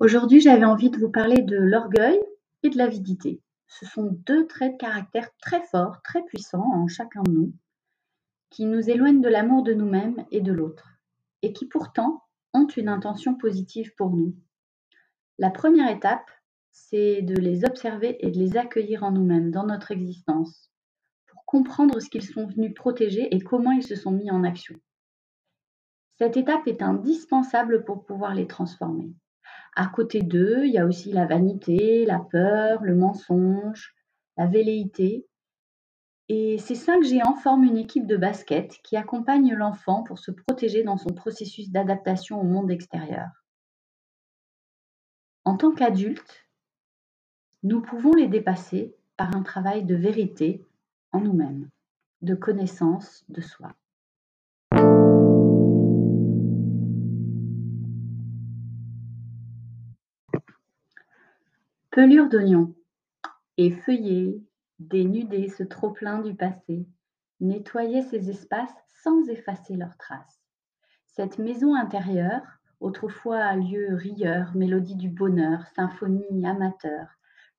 Aujourd'hui, j'avais envie de vous parler de l'orgueil et de l'avidité. Ce sont deux traits de caractère très forts, très puissants en chacun de nous, qui nous éloignent de l'amour de nous-mêmes et de l'autre, et qui pourtant ont une intention positive pour nous. La première étape, c'est de les observer et de les accueillir en nous-mêmes, dans notre existence, pour comprendre ce qu'ils sont venus protéger et comment ils se sont mis en action. Cette étape est indispensable pour pouvoir les transformer. À côté d'eux, il y a aussi la vanité, la peur, le mensonge, la velléité. Et ces cinq géants forment une équipe de basket qui accompagne l'enfant pour se protéger dans son processus d'adaptation au monde extérieur. En tant qu'adultes, nous pouvons les dépasser par un travail de vérité en nous-mêmes, de connaissance de soi. Pelure d'oignon. Effeuiller, dénuder ce trop-plein du passé, nettoyer ces espaces sans effacer leurs traces. Cette maison intérieure, autrefois lieu rieur, mélodie du bonheur, symphonie amateur,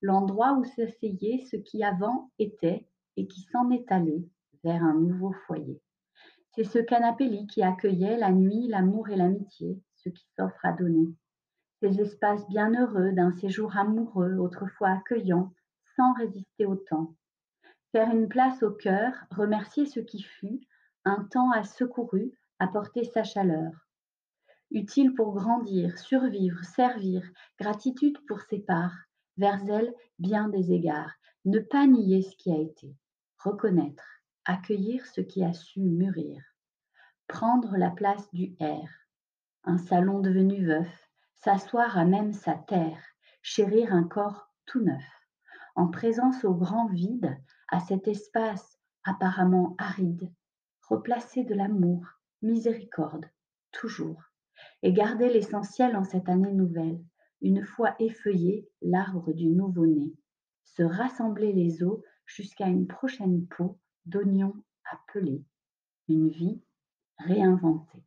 l'endroit où s'asseyait ce qui avant était et qui s'en est allé vers un nouveau foyer. C'est ce canapé lit qui accueillait la nuit, l'amour et l'amitié, ce qui s'offre à donner ces espaces bienheureux d'un séjour amoureux, autrefois accueillant, sans résister au temps. Faire une place au cœur, remercier ce qui fut, un temps a secouru, apporter sa chaleur. Utile pour grandir, survivre, servir, gratitude pour ses parts, vers elle bien des égards, ne pas nier ce qui a été, reconnaître, accueillir ce qui a su mûrir, prendre la place du R, un salon devenu veuf, s'asseoir à même sa terre, chérir un corps tout neuf, en présence au grand vide, à cet espace apparemment aride, replacer de l'amour, miséricorde, toujours, et garder l'essentiel en cette année nouvelle, une fois effeuillé l'arbre du nouveau-né, se rassembler les os jusqu'à une prochaine peau d'oignons appelés, une vie réinventée.